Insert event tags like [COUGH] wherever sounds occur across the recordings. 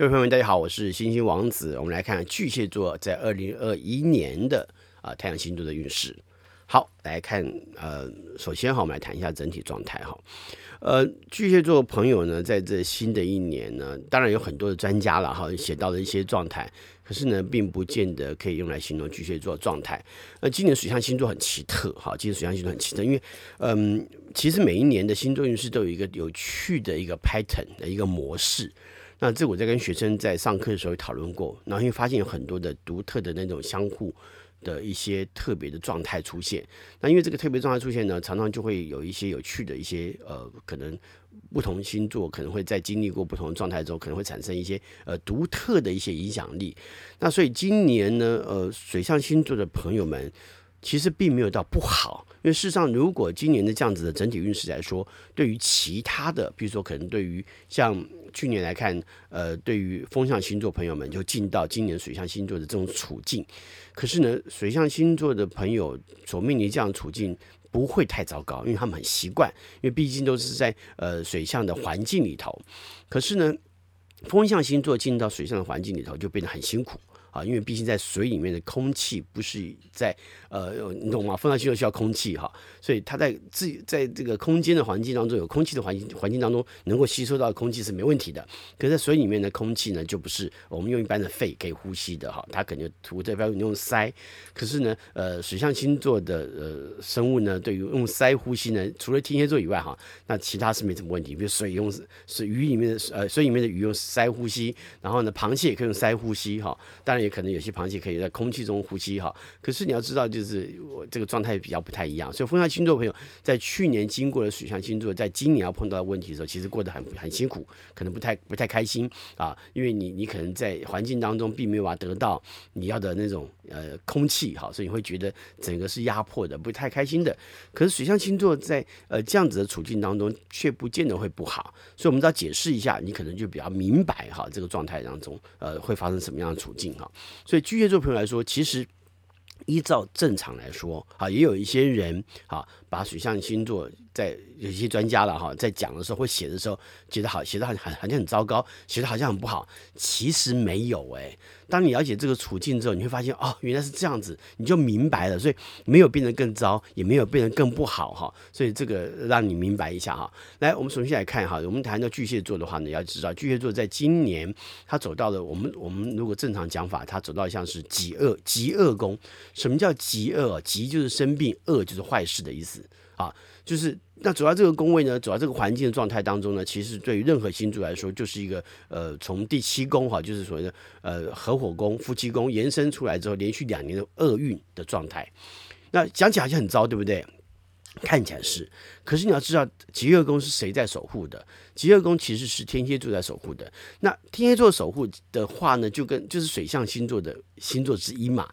各位朋友们，大家好，我是星星王子。我们来看巨蟹座在二零二一年的啊、太阳星座的运势。好，来看呃，首先哈，我们来谈一下整体状态哈。呃，巨蟹座朋友呢，在这新的一年呢，当然有很多的专家了哈，写到了一些状态，可是呢，并不见得可以用来形容巨蟹座状态。那今年水象星座很奇特哈，今年水象星座很奇特，因为嗯，其实每一年的星座运势都有一个有趣的一个 pattern 的一个模式。那这我在跟学生在上课的时候讨论过，然后因为发现有很多的独特的那种相互的一些特别的状态出现。那因为这个特别状态出现呢，常常就会有一些有趣的一些呃，可能不同星座可能会在经历过不同的状态之后，可能会产生一些呃独特的一些影响力。那所以今年呢，呃，水象星座的朋友们其实并没有到不好，因为事实上，如果今年的这样子的整体运势来说，对于其他的，比如说可能对于像。去年来看，呃，对于风象星座朋友们就进到今年水象星座的这种处境，可是呢，水象星座的朋友所面临这样处境不会太糟糕，因为他们很习惯，因为毕竟都是在呃水象的环境里头。可是呢，风象星座进到水象的环境里头就变得很辛苦。啊，因为毕竟在水里面的空气不是在呃，你懂吗？风象星座需要空气哈，所以它在自在这个空间的环境当中，有空气的环境环境当中，能够吸收到空气是没问题的。可是在水里面的空气呢，就不是我们用一般的肺可以呼吸的哈，它可能涂在标用鳃。可是呢，呃，水象星座的呃生物呢，对于用鳃呼吸呢，除了天蝎座以外哈，那其他是没什么问题。比如水用水鱼里面的呃水里面的鱼用鳃呼吸，然后呢，螃蟹也可以用鳃呼吸哈，当然。也可能有些螃蟹可以在空气中呼吸哈，可是你要知道，就就是我这个状态比较不太一样。所以风象星座朋友在去年经过了水象星座，在今年要碰到的问题的时候，其实过得很很辛苦，可能不太不太开心啊，因为你你可能在环境当中并没有办法得到你要的那种呃空气哈，所以你会觉得整个是压迫的，不太开心的。可是水象星座在呃这样子的处境当中，却不见得会不好，所以我们只要解释一下，你可能就比较明白哈，这个状态当中呃会发生什么样的处境哈。所以巨蟹座朋友来说，其实依照正常来说，啊，也有一些人啊，把水象星座在有些专家了哈，在讲的时候或写的时候，觉得好，写的好像好像很糟糕，写的好像很不好，其实没有哎。当你了解这个处境之后，你会发现哦，原来是这样子，你就明白了。所以没有变得更糟，也没有变得更不好哈。所以这个让你明白一下哈。来，我们首先来看哈，我们谈到巨蟹座的话呢，要知道巨蟹座在今年他走到了我们我们如果正常讲法，他走到像是极恶极恶宫。什么叫极恶？极就是生病，恶就是坏事的意思啊，就是。那走到这个宫位呢，走到这个环境的状态当中呢，其实对于任何星座来说，就是一个呃，从第七宫哈，就是所谓的呃合伙宫、夫妻宫延伸出来之后，连续两年的厄运的状态。那讲起来好像很糟，对不对？看起来是，可是你要知道，疾厄宫是谁在守护的？疾厄宫其实是天蝎座在守护的。那天蝎座守护的话呢，就跟就是水象星座的星座之一嘛，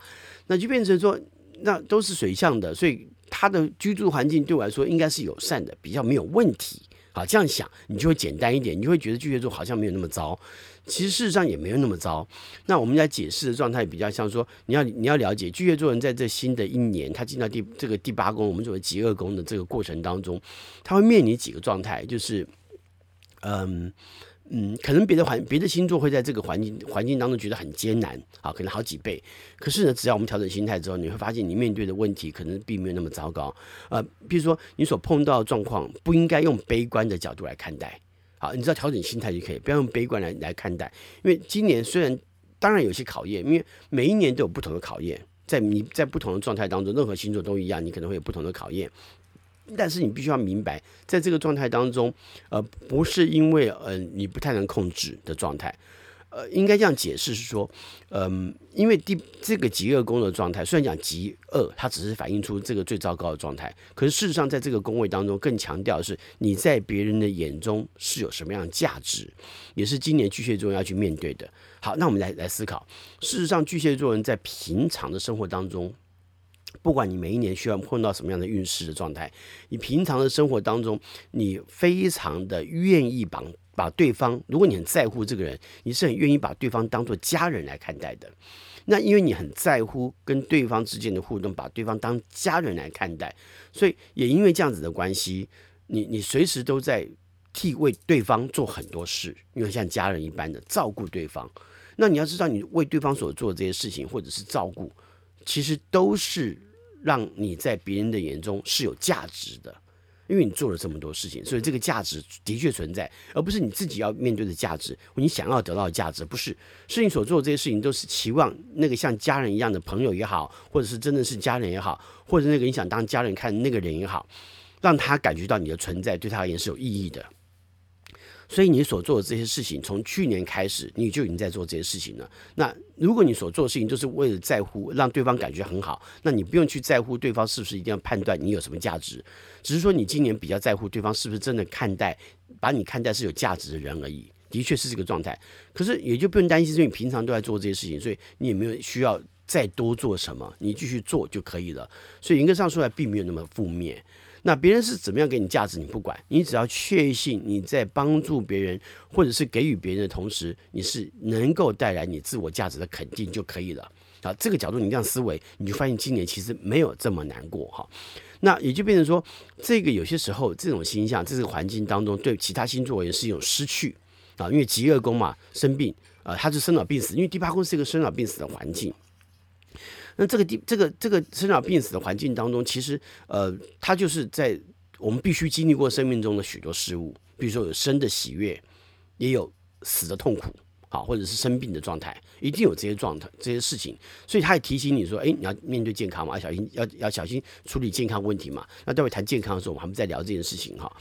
那就变成说，那都是水象的，所以。他的居住环境对我来说应该是友善的，比较没有问题。好，这样想你就会简单一点，你就会觉得巨蟹座好像没有那么糟。其实事实上也没有那么糟。那我们在解释的状态比较像说，你要你要了解巨蟹座人在这新的一年，他进到第这个第八宫，我们作为极恶宫的这个过程当中，他会面临几个状态，就是嗯。嗯，可能别的环别的星座会在这个环境环境当中觉得很艰难啊，可能好几倍。可是呢，只要我们调整心态之后，你会发现你面对的问题可能并没有那么糟糕。呃，比如说你所碰到的状况，不应该用悲观的角度来看待。好，你只要调整心态就可以，不要用悲观来来看待。因为今年虽然当然有些考验，因为每一年都有不同的考验，在你在不同的状态当中，任何星座都一样，你可能会有不同的考验。但是你必须要明白，在这个状态当中，呃，不是因为呃你不太能控制的状态，呃，应该这样解释是说，嗯、因为第这个极恶宫的状态，虽然讲极恶，它只是反映出这个最糟糕的状态，可是事实上在这个宫位当中，更强调的是你在别人的眼中是有什么样的价值，也是今年巨蟹座要去面对的。好，那我们来来思考，事实上巨蟹座人在平常的生活当中。不管你每一年需要碰到什么样的运势的状态，你平常的生活当中，你非常的愿意把把对方，如果你很在乎这个人，你是很愿意把对方当做家人来看待的。那因为你很在乎跟对方之间的互动，把对方当家人来看待，所以也因为这样子的关系，你你随时都在替为对方做很多事，因为像家人一般的照顾对方。那你要知道，你为对方所做的这些事情，或者是照顾，其实都是让你在别人的眼中是有价值的。因为你做了这么多事情，所以这个价值的确存在，而不是你自己要面对的价值，你想要得到的价值，不是。是你所做的这些事情，都是期望那个像家人一样的朋友也好，或者是真的是家人也好，或者那个你想当家人看那个人也好，让他感觉到你的存在对他而言是有意义的。所以你所做的这些事情，从去年开始你就已经在做这些事情了。那如果你所做的事情就是为了在乎让对方感觉很好，那你不用去在乎对方是不是一定要判断你有什么价值，只是说你今年比较在乎对方是不是真的看待，把你看待是有价值的人而已。的确是这个状态，可是也就不用担心，因为你平常都在做这些事情，所以你也没有需要再多做什么，你继续做就可以了。所以严格上说来，并没有那么负面。那别人是怎么样给你价值，你不管，你只要确信你在帮助别人或者是给予别人的同时，你是能够带来你自我价值的肯定就可以了。啊，这个角度你这样思维，你就发现今年其实没有这么难过哈。那也就变成说，这个有些时候这种星象，这个环境当中对其他星座也是一种失去啊，因为极恶宫嘛，生病啊，它是生老病死，因为第八宫是一个生老病死的环境。那这个地，这个这个生老病死的环境当中，其实呃，它就是在我们必须经历过生命中的许多事物，比如说有生的喜悦，也有死的痛苦，好，或者是生病的状态，一定有这些状态、这些事情。所以他也提醒你说，哎，你要面对健康嘛，要小心，要要小心处理健康问题嘛。那待会谈健康的时候，我们还在聊这件事情哈。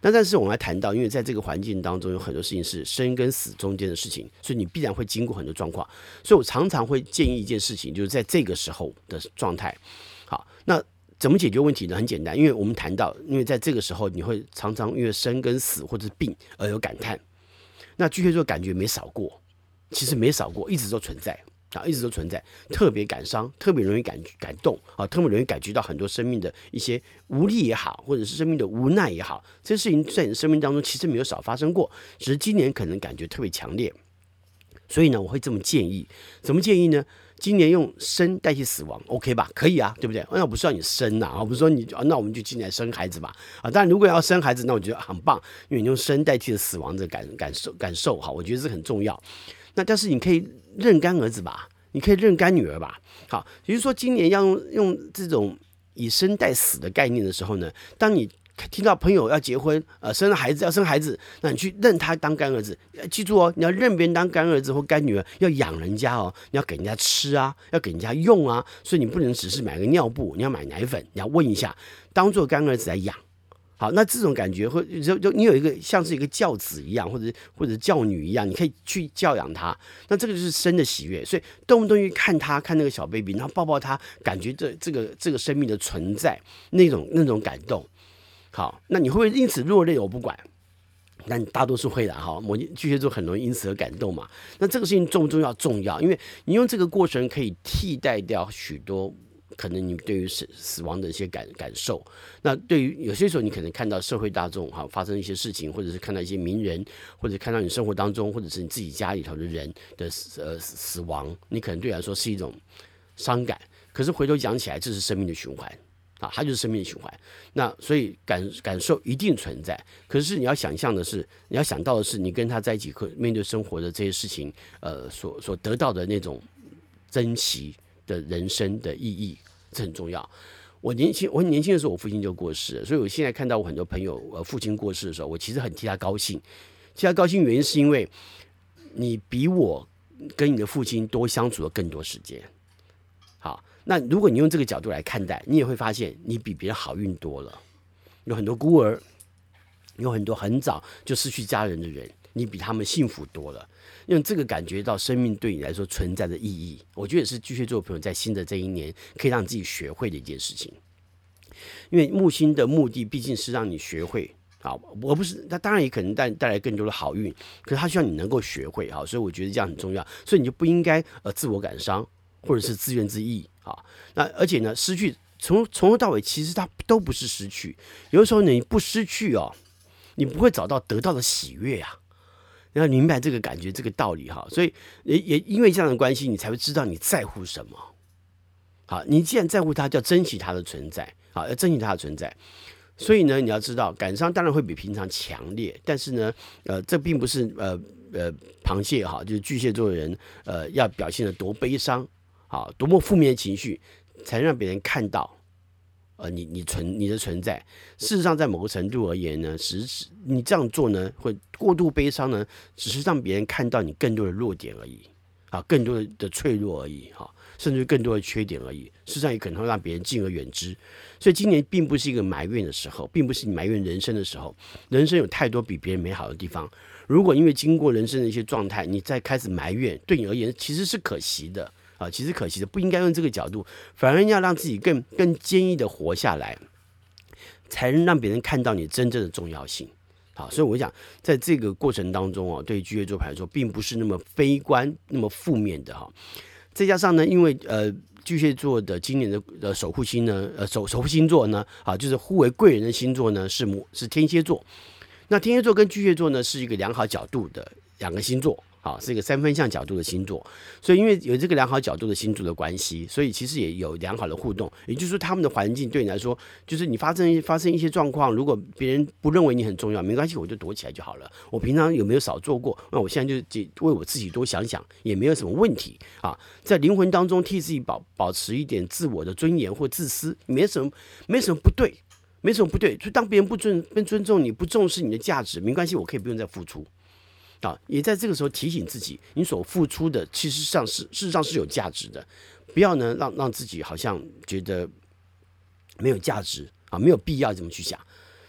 那但是我们还谈到，因为在这个环境当中有很多事情是生跟死中间的事情，所以你必然会经过很多状况。所以我常常会建议一件事情，就是在这个时候的状态。好，那怎么解决问题呢？很简单，因为我们谈到，因为在这个时候你会常常因为生跟死或者病而有感叹。那巨蟹座感觉没少过，其实没少过，一直都存在。啊，一直都存在，特别感伤，特别容易感感动啊，特别容易感觉到很多生命的一些无力也好，或者是生命的无奈也好，这些事情在你生命当中其实没有少发生过，只是今年可能感觉特别强烈。所以呢，我会这么建议，怎么建议呢？今年用生代替死亡，OK 吧？可以啊，对不对？那我不是要你生呐，啊，不是说你啊，那我们就今年生孩子吧。啊，当然如果要生孩子，那我觉得很棒，因为你用生代替了死亡的感感受感受哈，我觉得这很重要。那但是你可以认干儿子吧，你可以认干女儿吧。好，也就是说今年要用用这种以生代死的概念的时候呢，当你听到朋友要结婚，呃，生了孩子要生孩子，那你去认他当干儿子，记住哦，你要认别人当干儿子或干女儿，要养人家哦，你要给人家吃啊，要给人家用啊，所以你不能只是买个尿布，你要买奶粉，你要问一下，当做干儿子来养。好，那这种感觉会就就你有一个像是一个教子一样，或者或者教女一样，你可以去教养他。那这个就是生的喜悦，所以动不动去看他，看那个小 baby，然后抱抱他，感觉这这个这个生命的存在那种那种感动。好，那你会不会因此落泪？我不管，但大多数会的哈。摩羯巨蟹座很容易因此而感动嘛。那这个事情重不重要？重要，因为你用这个过程可以替代掉许多。可能你对于死死亡的一些感感受，那对于有些时候你可能看到社会大众哈发生一些事情，或者是看到一些名人，或者看到你生活当中，或者是你自己家里头的人的死呃死亡，你可能对来说是一种伤感。可是回头讲起来，这是生命的循环啊，它就是生命的循环。那所以感感受一定存在。可是你要想象的是，你要想到的是，你跟他在一起会面对生活的这些事情，呃，所所得到的那种珍惜的人生的意义。这很重要。我年轻，我很年轻的时候，我父亲就过世，所以我现在看到我很多朋友，呃，父亲过世的时候，我其实很替他高兴。替他高兴原因是因为你比我跟你的父亲多相处了更多时间。好，那如果你用这个角度来看待，你也会发现你比别人好运多了。有很多孤儿，有很多很早就失去家人的人，你比他们幸福多了。用这个感觉到生命对你来说存在的意义，我觉得也是巨蟹座朋友在新的这一年可以让自己学会的一件事情。因为木星的目的毕竟是让你学会啊，而不是那当然也可能带带来更多的好运，可是他需要你能够学会啊，所以我觉得这样很重要。所以你就不应该呃自我感伤或者是自怨自艾啊。那而且呢，失去从从头到尾其实它都不是失去，有的时候你不失去哦，你不会找到得到的喜悦啊。要明白这个感觉，这个道理哈，所以也也因为这样的关系，你才会知道你在乎什么。好，你既然在乎他，就要珍惜他的存在，好，要珍惜他的存在。所以呢，你要知道，感伤当然会比平常强烈，但是呢，呃，这并不是呃呃螃蟹哈，就是巨蟹座的人呃要表现的多悲伤，好，多么负面的情绪，才让别人看到，呃，你你存你的存在。事实上，在某个程度而言呢，实质你这样做呢，会过度悲伤呢，只是让别人看到你更多的弱点而已，啊，更多的脆弱而已，哈。甚至更多的缺点而已，事实上也可能会让别人敬而远之。所以今年并不是一个埋怨的时候，并不是你埋怨人生的时候。人生有太多比别人美好的地方。如果因为经过人生的一些状态，你再开始埋怨，对你而言其实是可惜的啊，其实可惜的，不应该用这个角度，反而要让自己更更坚毅的活下来，才能让别人看到你真正的重要性。好，所以我想在这个过程当中啊，对巨蟹座牌来说，并不是那么悲观、那么负面的哈。再加上呢，因为呃巨蟹座的今年的呃守护星呢，呃守守护星座呢，啊就是互为贵人的星座呢是母是天蝎座，那天蝎座跟巨蟹座呢是一个良好角度的两个星座。啊，是一个三分相角度的星座，所以因为有这个良好角度的星座的关系，所以其实也有良好的互动。也就是说，他们的环境对你来说，就是你发生发生一些状况，如果别人不认为你很重要，没关系，我就躲起来就好了。我平常有没有少做过？那我现在就为我自己多想想，也没有什么问题啊。在灵魂当中替自己保保持一点自我的尊严或自私，没什么没什么不对，没什么不对。就当别人不尊不尊重你，不重视你的价值，没关系，我可以不用再付出。啊，也在这个时候提醒自己，你所付出的其实上是事实上是有价值的，不要呢让让自己好像觉得没有价值啊，没有必要这么去想，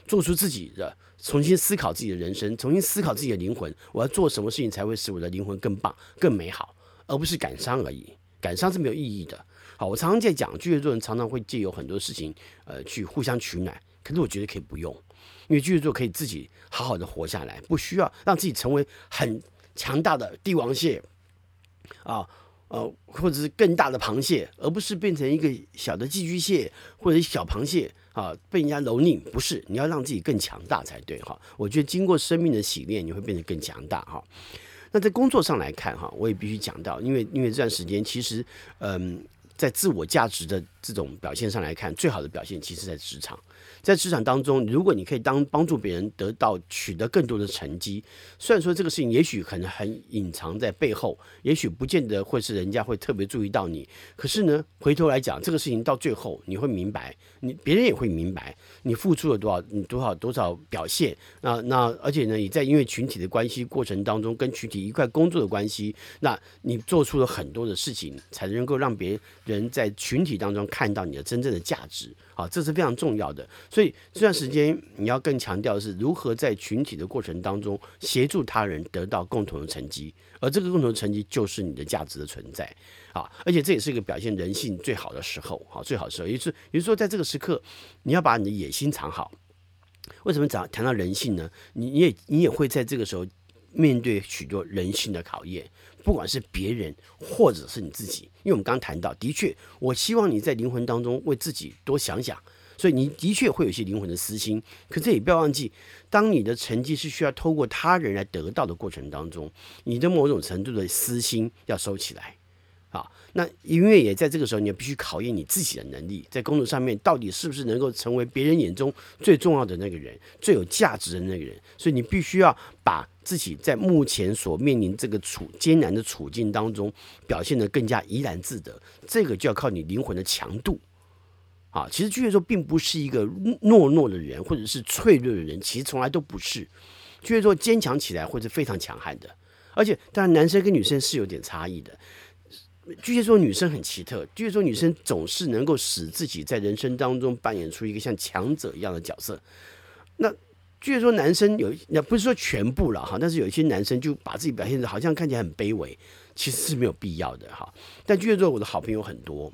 做出自己的重新思考自己的人生，重新思考自己的灵魂，我要做什么事情才会使我的灵魂更棒、更美好，而不是感伤而已，感伤是没有意义的。好，我常常在讲，巨蟹座人常常会借由很多事情，呃，去互相取暖，可是我觉得可以不用。因为巨蟹座可以自己好好的活下来，不需要让自己成为很强大的帝王蟹啊，呃，或者是更大的螃蟹，而不是变成一个小的寄居蟹或者小螃蟹啊，被人家蹂躏。不是，你要让自己更强大才对哈。我觉得经过生命的洗练，你会变得更强大哈。那在工作上来看哈，我也必须讲到，因为因为这段时间其实，嗯，在自我价值的这种表现上来看，最好的表现其实在职场。在职场当中，如果你可以当帮助别人得到取得更多的成绩，虽然说这个事情也许可能很隐藏在背后，也许不见得会是人家会特别注意到你，可是呢，回头来讲，这个事情到最后你会明白，你别人也会明白你付出了多少，你多少多少表现。那那而且呢，你在因为群体的关系过程当中，跟群体一块工作的关系，那你做出了很多的事情，才能够让别人在群体当中看到你的真正的价值。啊，这是非常重要的。所以这段时间你要更强调的是如何在群体的过程当中协助他人得到共同的成绩，而这个共同的成绩就是你的价值的存在啊！而且这也是一个表现人性最好的时候，好，最好的时候，也就是也就是说，在这个时刻，你要把你的野心藏好。为什么讲谈到人性呢？你你也你也会在这个时候面对许多人性的考验。不管是别人或者是你自己，因为我们刚刚谈到，的确，我希望你在灵魂当中为自己多想想，所以你的确会有一些灵魂的私心。可是也不要忘记，当你的成绩是需要透过他人来得到的过程当中，你的某种程度的私心要收起来。啊，那音乐也在这个时候，你也必须考验你自己的能力，在工作上面到底是不是能够成为别人眼中最重要的那个人，最有价值的那个人。所以你必须要把自己在目前所面临这个处艰难的处境当中表现得更加怡然自得。这个就要靠你灵魂的强度。啊，其实巨蟹座并不是一个懦弱的人，或者是脆弱的人，其实从来都不是。巨蟹座坚强起来会是非常强悍的，而且当然男生跟女生是有点差异的。巨蟹座女生很奇特，巨蟹座女生总是能够使自己在人生当中扮演出一个像强者一样的角色。那巨蟹座男生有，那不是说全部了哈，但是有一些男生就把自己表现的好像看起来很卑微，其实是没有必要的哈。但巨蟹座我的好朋友很多，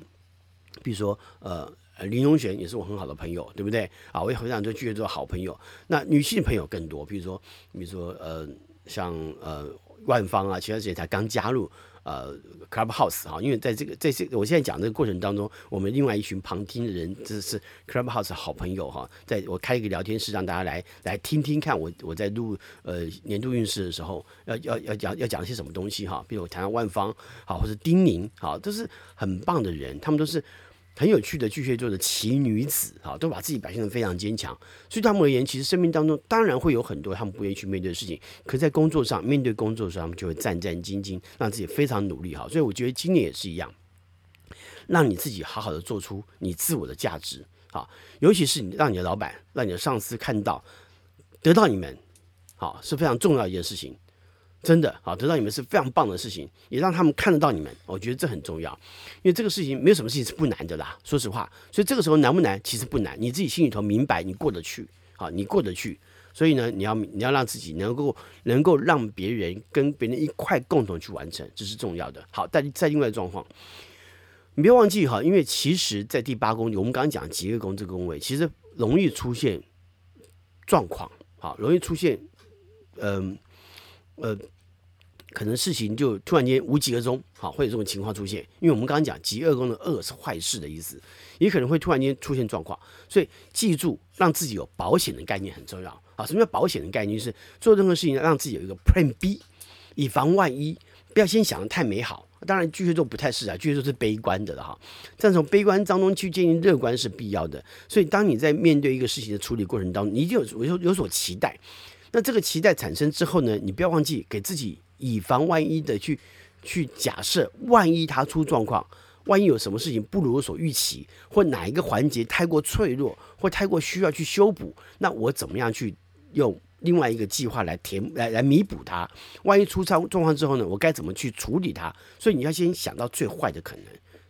比如说呃林荣璇也是我很好的朋友，对不对啊？我也很想做巨蟹座好朋友。那女性朋友更多，比如说比如说呃像呃万芳啊，前段时间才刚加入。呃，Clubhouse 哈，因为在这个在这个我现在讲这个过程当中，我们另外一群旁听的人，这是 Clubhouse 好朋友哈，在我开一个聊天室，让大家来来听听看我我在录呃年度运势的时候，要要要讲要讲些什么东西哈，比如我谈到万方好，或者丁宁好，都是很棒的人，他们都是很有趣的巨蟹座的奇女子啊，都把自己表现的非常坚强。所以他们而言，其实生命当中当然会有很多他们不愿意去面对的事情，可在工作上面对工作的时，他们就会战战兢兢，让自己非常努力哈。所以我觉得今年也是一样，让你自己好好的做出你自我的价值啊，尤其是你让你的老板、让你的上司看到，得到你们，好是非常重要一件事情。真的好，得到你们是非常棒的事情，也让他们看得到你们，我觉得这很重要，因为这个事情没有什么事情是不难的啦，说实话。所以这个时候难不难？其实不难，你自己心里头明白，你过得去，好，你过得去。所以呢，你要你要让自己能够能够让别人跟别人一块共同去完成，这是重要的。好，但在另外状况，你别忘记哈，因为其实，在第八宫，我们刚刚讲几个宫这个宫位，其实容易出现状况，好，容易出现，嗯，呃可能事情就突然间无疾而终，好，会有这种情况出现。因为我们刚刚讲疾厄宫的恶是坏事的意思，也可能会突然间出现状况。所以记住，让自己有保险的概念很重要啊。什么叫保险的概念？就是做任何事情让自己有一个 Plan B，以防万一。不要先想得太美好。当然巨蟹座不太适合，巨蟹座是悲观的了哈。但从悲观当中去建立乐观是必要的。所以当你在面对一个事情的处理过程当中，你一定有有有所期待。那这个期待产生之后呢，你不要忘记给自己。以防万一的去去假设，万一他出状况，万一有什么事情不如我所预期，或哪一个环节太过脆弱，或太过需要去修补，那我怎么样去用另外一个计划来填来来弥补它？万一出状状况之后呢，我该怎么去处理它？所以你要先想到最坏的可能。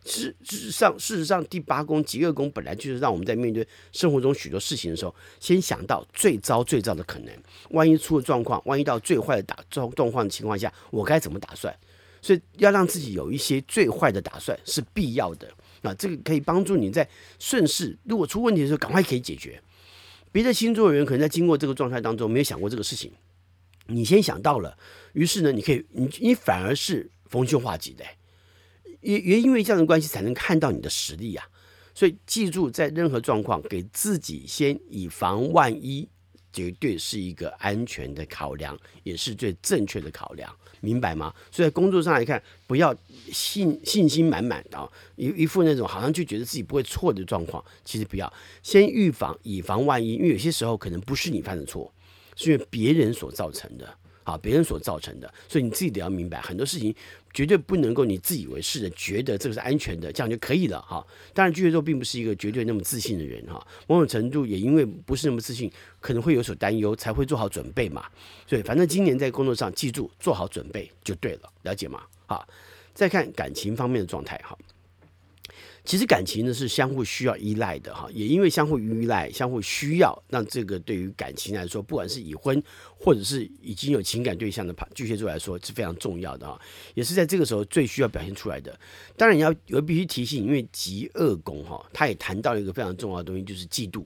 事事实上，事实上，第八宫疾厄宫本来就是让我们在面对生活中许多事情的时候，先想到最糟最糟的可能。万一出了状况，万一到最坏的打状状况的情况下，我该怎么打算？所以要让自己有一些最坏的打算是必要的。啊，这个可以帮助你在顺势，如果出问题的时候，赶快可以解决。别的星座的人可能在经过这个状态当中没有想过这个事情，你先想到了，于是呢，你可以，你你反而是逢凶化吉的。也也因为这样的关系，才能看到你的实力呀。所以记住，在任何状况，给自己先以防万一，绝对是一个安全的考量，也是最正确的考量，明白吗？所以在工作上来看，不要信信心满满的，一一副那种好像就觉得自己不会错的状况，其实不要先预防，以防万一，因为有些时候可能不是你犯的错，是因为别人所造成的。啊，别人所造成的，所以你自己得要明白，很多事情绝对不能够你自以为是的觉得这个是安全的，这样就可以了哈。当然，巨蟹座并不是一个绝对那么自信的人哈，某种程度也因为不是那么自信，可能会有所担忧，才会做好准备嘛。所以，反正今年在工作上，记住做好准备就对了，了解吗？哈，再看感情方面的状态哈。其实感情呢是相互需要依赖的哈，也因为相互依赖、相互需要，那这个对于感情来说，不管是已婚或者是已经有情感对象的巨蟹座来说是非常重要的哈，也是在这个时候最需要表现出来的。当然，你要有必须提醒，因为极恶宫哈，他也谈到一个非常重要的东西，就是嫉妒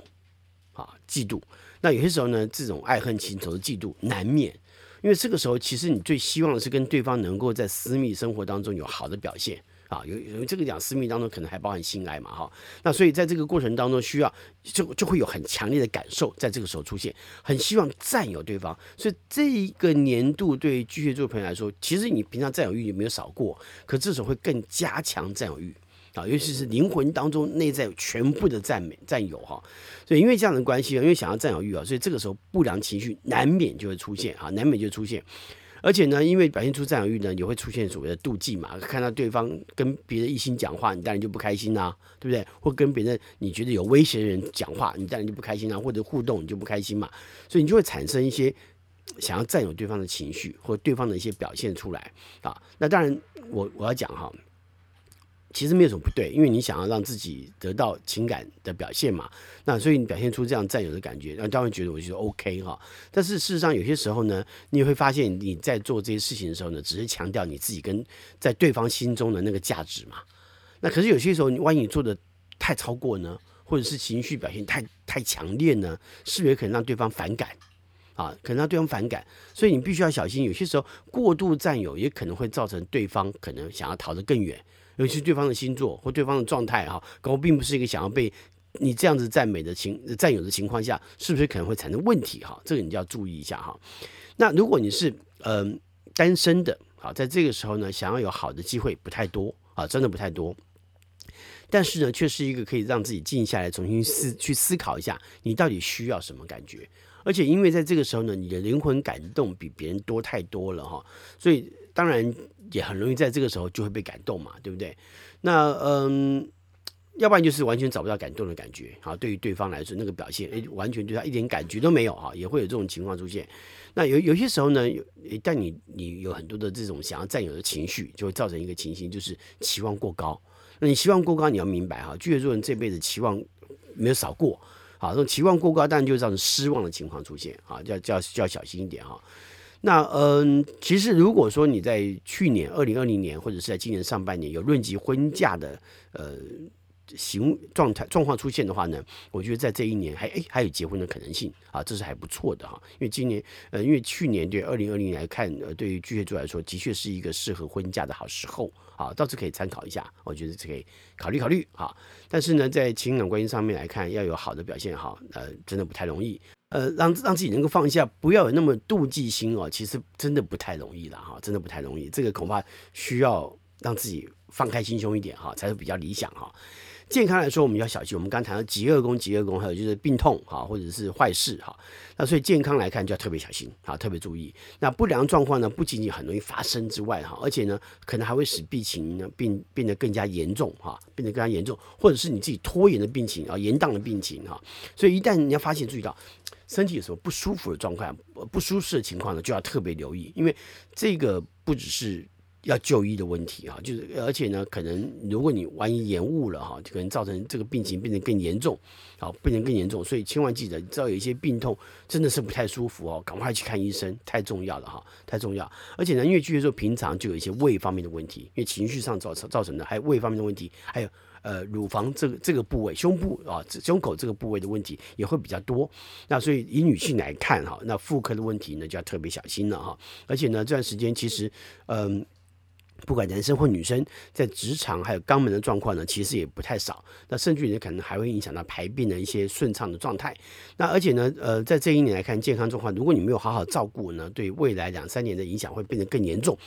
啊，嫉妒。那有些时候呢，这种爱恨情仇的嫉妒难免，因为这个时候其实你最希望的是跟对方能够在私密生活当中有好的表现。啊，有有这个讲私密当中可能还包含性爱嘛，哈，那所以在这个过程当中需要就就会有很强烈的感受，在这个时候出现，很希望占有对方，所以这一个年度对巨蟹座朋友来说，其实你平常占有欲也没有少过，可这时候会更加强占有欲。啊，尤其是灵魂当中内在全部的赞美占有哈，所以因为这样的关系，因为想要占有欲啊，所以这个时候不良情绪难免就会出现啊，难免就出现。而且呢，因为表现出占有欲呢，也会出现所谓的妒忌嘛。看到对方跟别的异性讲话，你当然就不开心啦、对不对？或跟别的你觉得有威胁的人讲话，你当然就不开心、啊，或者互动你就不开心嘛。所以你就会产生一些想要占有对方的情绪，或对方的一些表现出来啊。那当然，我我要讲哈。其实没有什么不对，因为你想要让自己得到情感的表现嘛，那所以你表现出这样占有的感觉，那当然觉得我觉得 OK 哈。但是事实上有些时候呢，你也会发现你在做这些事情的时候呢，只是强调你自己跟在对方心中的那个价值嘛。那可是有些时候，万一你做的太超过呢，或者是情绪表现太太强烈呢，是不是可能让对方反感啊？可能让对方反感，所以你必须要小心。有些时候过度占有也可能会造成对方可能想要逃得更远。尤其是对方的星座或对方的状态哈，狗并不是一个想要被你这样子赞美的情占有的情况下，是不是可能会产生问题哈？这个你就要注意一下哈。那如果你是嗯、单身的好，在这个时候呢，想要有好的机会不太多啊，真的不太多。但是呢，却是一个可以让自己静下来，重新思去思考一下，你到底需要什么感觉。而且因为在这个时候呢，你的灵魂感动比别人多太多了哈，所以当然也很容易在这个时候就会被感动嘛，对不对？那嗯。要不然就是完全找不到感动的感觉，好，对于对方来说，那个表现，诶，完全对他一点感觉都没有，哈，也会有这种情况出现。那有有些时候呢，有但你你有很多的这种想要占有的情绪，就会造成一个情形，就是期望过高。那你期望过高，你要明白哈，巨蟹座人这辈子期望没有少过，好，这种期望过高，当然就会造成失望的情况出现，啊，要要要小心一点哈。那嗯，其实如果说你在去年二零二零年，或者是在今年上半年有论及婚嫁的，呃。行状态状况出现的话呢，我觉得在这一年还诶还有结婚的可能性啊，这是还不错的哈。因为今年呃，因为去年对二零二零年来看，呃，对于巨蟹座来说，的确是一个适合婚嫁的好时候啊，倒是可以参考一下，我觉得这可以考虑考虑哈。但是呢，在情感关系上面来看，要有好的表现哈，呃，真的不太容易。呃，让让自己能够放下，不要有那么妒忌心哦，其实真的不太容易了哈，真的不太容易。这个恐怕需要让自己放开心胸一点哈，才是比较理想哈。健康来说，我们要小心。我们刚谈到疾厄宫，疾厄宫还有就是病痛哈，或者是坏事哈。那所以健康来看就要特别小心啊，特别注意。那不良状况呢，不仅仅很容易发生之外哈，而且呢，可能还会使病情呢变变得更加严重哈，变得更加严重，或者是你自己拖延的病情啊，延宕的病情哈。所以一旦你要发现注意到身体有什么不舒服的状况、不舒适的情况呢，就要特别留意，因为这个不只是。要就医的问题啊，就是而且呢，可能如果你万一延误了哈，就可能造成这个病情变得更严重，好，变得更严重，所以千万记得，只要有一些病痛真的是不太舒服哦，赶快去看医生，太重要了哈，太重要。而且呢，因为巨蟹座平常就有一些胃方面的问题，因为情绪上造成造成的，还有胃方面的问题，还有呃乳房这个这个部位、胸部啊、胸口这个部位的问题也会比较多。那所以以女性来看哈，那妇科的问题呢就要特别小心了哈。而且呢，这段时间其实嗯。不管男生或女生，在职场还有肛门的状况呢，其实也不太少。那甚至于可能还会影响到排便的一些顺畅的状态。那而且呢，呃，在这一年来看，健康状况，如果你没有好好照顾呢，对未来两三年的影响会变得更严重。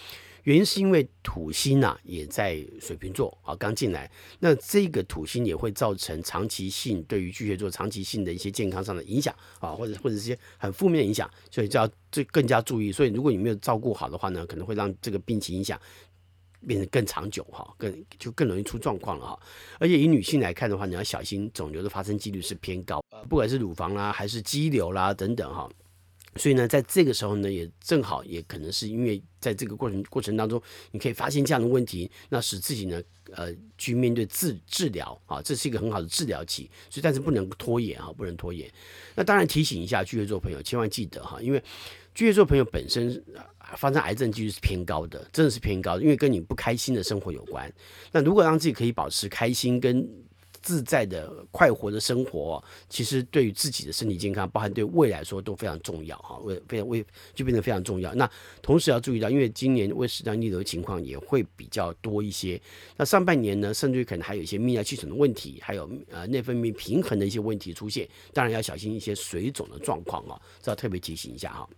原因是因为土星呐、啊、也在水瓶座啊刚进来，那这个土星也会造成长期性对于巨蟹座长期性的一些健康上的影响啊，或者或者是些很负面的影响，所以就要最更加注意。所以如果你没有照顾好的话呢，可能会让这个病情影响。变得更长久哈，更就更容易出状况了哈。而且以女性来看的话，你要小心肿瘤的发生几率是偏高，不管是乳房啦，还是肌瘤啦等等哈。所以呢，在这个时候呢，也正好也可能是因为在这个过程过程当中，你可以发现这样的问题，那使自己呢，呃，去面对治治疗啊，这是一个很好的治疗期。所以，但是不能拖延哈，不能拖延。那当然提醒一下巨蟹座朋友，千万记得哈，因为巨蟹座朋友本身。发生癌症几率是偏高的，真的是偏高的，因为跟你不开心的生活有关。那如果让自己可以保持开心跟自在的快活的生活，其实对于自己的身体健康，包含对未来说都非常重要哈，为非常为就变得非常重要。那同时要注意到，因为今年胃食道逆流的情况也会比较多一些。那上半年呢，甚至于可能还有一些泌尿系统的问题，还有呃内分泌平衡的一些问题出现，当然要小心一些水肿的状况啊，这要特别提醒一下哈。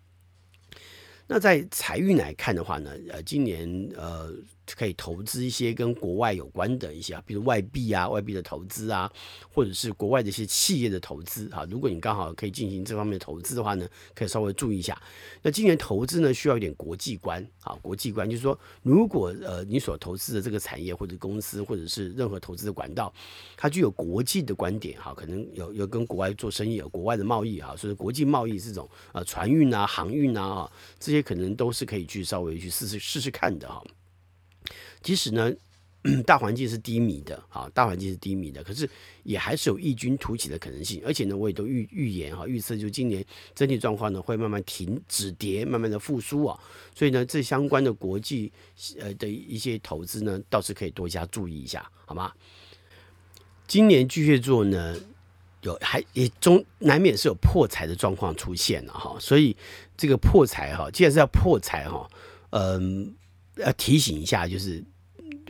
那在财运来看的话呢，呃，今年呃。可以投资一些跟国外有关的一些，比如外币啊、外币的投资啊，或者是国外的一些企业的投资啊。如果你刚好可以进行这方面的投资的话呢，可以稍微注意一下。那今年投资呢，需要一点国际观啊，国际观就是说，如果呃你所投资的这个产业或者公司或者是任何投资的管道，它具有国际的观点哈，可能有有跟国外做生意、有国外的贸易啊，所以国际贸易这种呃船运啊、航运啊，这些可能都是可以去稍微去试试试试看的哈。其实呢，大环境是低迷的，啊，大环境是低迷的，可是也还是有异军突起的可能性。而且呢，我也都预预言哈，预测就今年整体状况呢会慢慢停止跌，慢慢的复苏啊。所以呢，这相关的国际呃的一些投资呢，倒是可以多加注意一下，好吗？今年巨蟹座呢，有还也中难免是有破财的状况出现了哈。所以这个破财哈，既然是要破财哈，嗯，要提醒一下就是。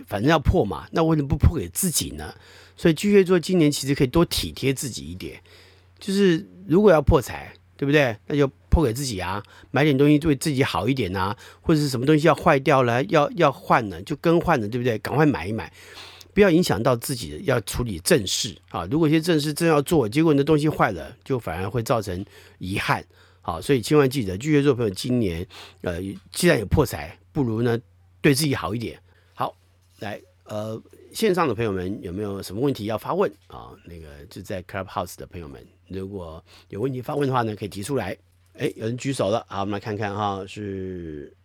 反正要破嘛，那为什么不破给自己呢？所以巨蟹座今年其实可以多体贴自己一点，就是如果要破财，对不对？那就破给自己啊，买点东西对自己好一点啊，或者是什么东西要坏掉了，要要换了就更换了，对不对？赶快买一买，不要影响到自己要处理正事啊。如果一些正事正要做，结果你的东西坏了，就反而会造成遗憾。好，所以千万记得，巨蟹座朋友今年呃，既然有破财，不如呢对自己好一点。来呃，线上的朋友们有没有什么问题要发问啊？那个就在 Clubhouse 的朋友们，如果有问题发问的话呢，可以提出来。哎，有人举手了，好，我们来看看哈，是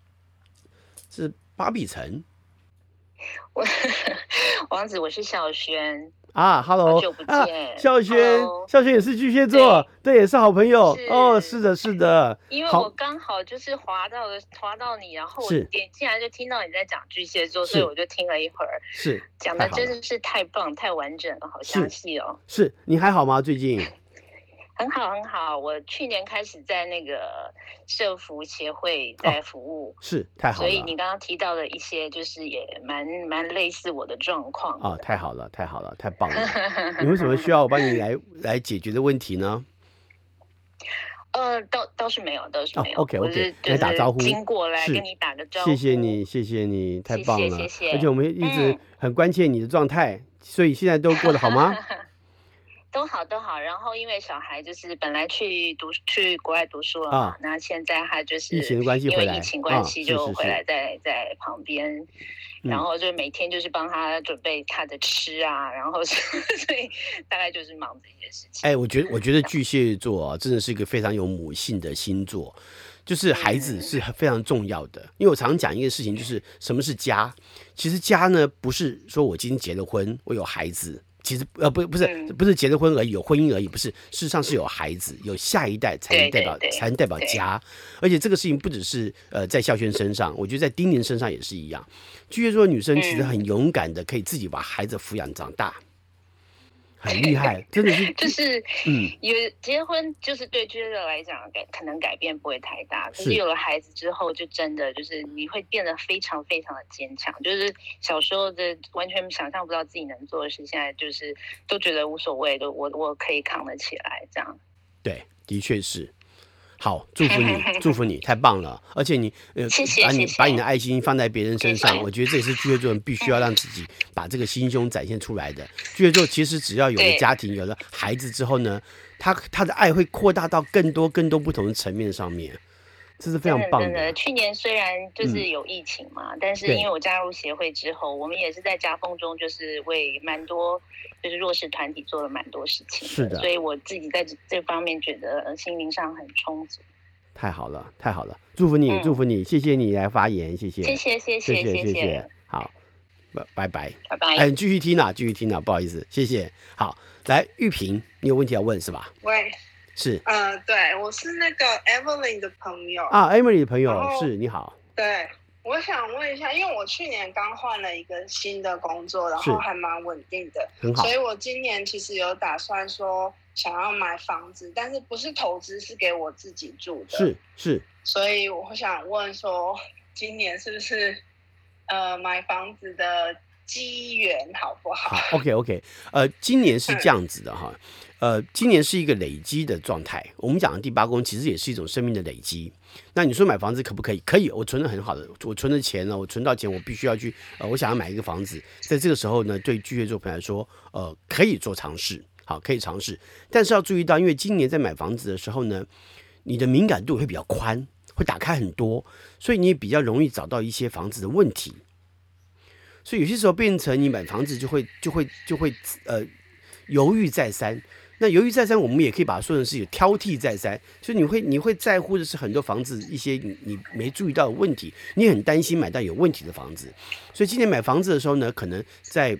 是巴比城，[LAUGHS] 我 [LAUGHS] 王子，我是小轩啊，Hello，好久不见，啊、小瑄，小瑄也是巨蟹座，对，对，也是好朋友，哦，是的，是的，因为我刚好就是滑到了，滑到你，然后我点进来就听到你在讲巨蟹座，所以我就听了一会儿，是讲的真的是太棒，太完整了，好详细哦，是，是你还好吗？最近？很好很好，我去年开始在那个社福协会在服务，哦、是太好了。所以你刚刚提到的一些，就是也蛮蛮类似我的状况。哦，太好了，太好了，太棒了！[LAUGHS] 你为什么需要我帮你来来解决的问题呢？[LAUGHS] 呃，倒倒是没有，倒是没有。哦、OK OK，来打招呼，经过来跟你打个招呼。谢谢你，谢谢你，太棒了，谢谢。谢谢，而且我们一直很关切你的状态，嗯、所以现在都过得好吗？[LAUGHS] 都好都好，然后因为小孩就是本来去读去国外读书了嘛，那、啊、现在他就是因为疫情关系就回来在、啊、在旁边，然后就每天就是帮他准备他的吃啊，嗯、然后 [LAUGHS] 所以大概就是忙这些事情。哎，我觉得我觉得巨蟹座啊，真的是一个非常有母性的星座，就是孩子是非常重要的。嗯、因为我常常讲一个事情，就是什么是家？其实家呢，不是说我今天结了婚，我有孩子。其实呃不不是不是结了婚而已，有婚姻而已，不是，事实上是有孩子，有下一代才能代表才能代表家，而且这个事情不只是呃在孝轩身上，我觉得在丁宁身上也是一样。巨蟹座女生其实很勇敢的，可以自己把孩子抚养长大。很厉害，真的是，[LAUGHS] 就是，嗯，有结婚，就是对巨蟹座来讲改可能改变不会太大，可是有了孩子之后，就真的就是你会变得非常非常的坚强，就是小时候的完全想象不到自己能做的事，现在就是都觉得无所谓，都我我可以扛得起来，这样。对，的确是。好，祝福你，[LAUGHS] 祝福你，太棒了！而且你呃，谢谢把你把你的爱心放在别人身上，我觉得这也是巨蟹座人必须要让自己把这个心胸展现出来的。巨蟹座其实只要有了家庭，有了孩子之后呢，他他的爱会扩大到更多更多不同的层面上面。这是非常棒的。真的，去年虽然就是有疫情嘛，嗯、但是因为我加入协会之后，我们也是在夹缝中，就是为蛮多就是弱势团体做了蛮多事情。是的，所以我自己在这方面觉得心灵上很充足。太好了，太好了，祝福你，嗯、祝福你，谢谢你来发言，谢谢，谢谢，谢谢，谢谢，谢谢。好，拜拜，拜拜。哎，继续听啊，继续听啊，不好意思，谢谢。好，来玉萍，你有问题要问是吧？喂。是，呃，对，我是那个 Evelyn 的朋友啊，Emily 的朋友是，你好。对，我想问一下，因为我去年刚换了一个新的工作，然后还蛮稳定的，很好。所以我今年其实有打算说想要买房子，但是不是投资，是给我自己住的。是是。所以我想问说，今年是不是呃买房子的机缘好不好？好，OK OK，呃，今年是这样子的哈。[LAUGHS] 呃，今年是一个累积的状态。我们讲的第八宫其实也是一种生命的累积。那你说买房子可不可以？可以，我存的很好的，我存的钱呢，我存到钱，我必须要去，呃，我想要买一个房子。在这个时候呢，对巨蟹座朋友来说，呃，可以做尝试，好，可以尝试。但是要注意到，因为今年在买房子的时候呢，你的敏感度会比较宽，会打开很多，所以你也比较容易找到一些房子的问题。所以有些时候变成你买房子就会就会就会呃犹豫再三。那犹豫再三，我们也可以把它说成是有挑剔再三，所以你会你会在乎的是很多房子一些你没注意到的问题，你很担心买到有问题的房子，所以今年买房子的时候呢，可能在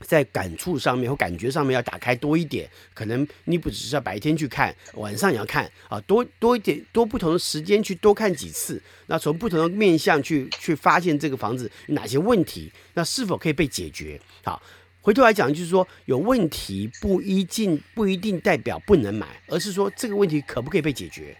在感触上面或感觉上面要打开多一点，可能你不只是要白天去看，晚上也要看啊，多多一点多不同的时间去多看几次，那从不同的面向去去发现这个房子哪些问题，那是否可以被解决？好。回头来讲，就是说有问题不一定不一定代表不能买，而是说这个问题可不可以被解决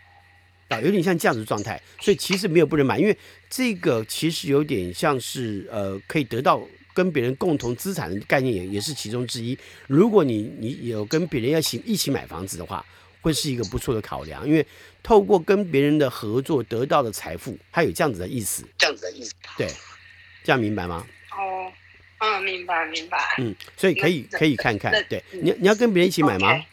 啊？有点像这样子的状态，所以其实没有不能买，因为这个其实有点像是呃可以得到跟别人共同资产的概念，也也是其中之一。如果你你有跟别人要一起一起买房子的话，会是一个不错的考量，因为透过跟别人的合作得到的财富，它有这样子的意思，这样子的意思，对，这样明白吗？哦。嗯，明白明白。嗯，所以可以可以看看，对，你你要跟别人一起买吗？Okay.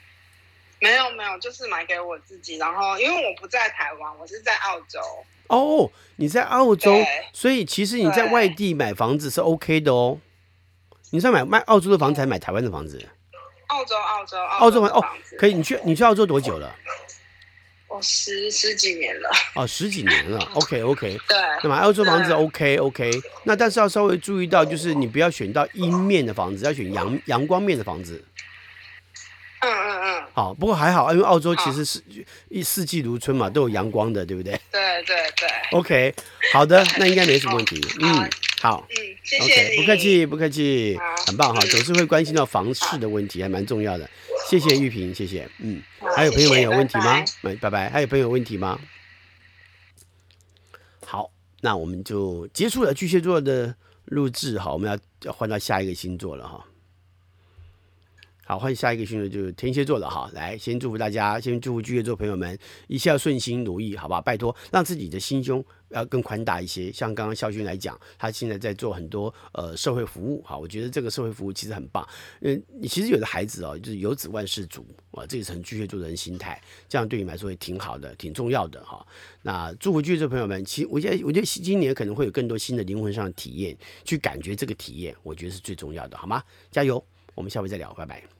没有没有，就是买给我自己。然后因为我不在台湾，我是在澳洲。哦，你在澳洲，所以其实你在外地买房子是 OK 的哦。你是买卖澳洲的房子，还是买台湾的房子？澳洲，澳洲，澳洲房哦，可以。你去你去澳洲多久了？我十十几年了。[LAUGHS] 哦，十几年了。OK [LAUGHS] OK。对。那么澳洲房子 OK OK，那但是要稍微注意到，就是你不要选到阴面的房子，要选阳阳光面的房子。嗯嗯嗯，好，不过还好，因为澳洲其实是一四季如春嘛，都有阳光的，对不对？对对对。OK，好的，那应该没什么问题。嗯，好，嗯，谢谢你，不客气，不客气，很棒哈，总是会关心到房事的问题，还蛮重要的。谢谢玉萍，谢谢。嗯，还有朋友们有问题吗？拜拜。还有朋友有问题吗？好，那我们就结束了巨蟹座的录制，好，我们要要换到下一个星座了哈。好，欢迎下一个星座就是天蝎座了哈。来，先祝福大家，先祝福巨蟹座朋友们一切顺心如意，好吧？拜托，让自己的心胸要更宽大一些。像刚刚肖勋来讲，他现在在做很多呃社会服务，哈，我觉得这个社会服务其实很棒。嗯，你其实有的孩子哦，就是有子万事足啊，这也是很巨蟹座的人心态，这样对你来说也挺好的，挺重要的哈。那祝福巨蟹座朋友们，其实我觉得，我觉得今年可能会有更多新的灵魂上的体验，去感觉这个体验，我觉得是最重要的，好吗？加油，我们下回再聊，拜拜。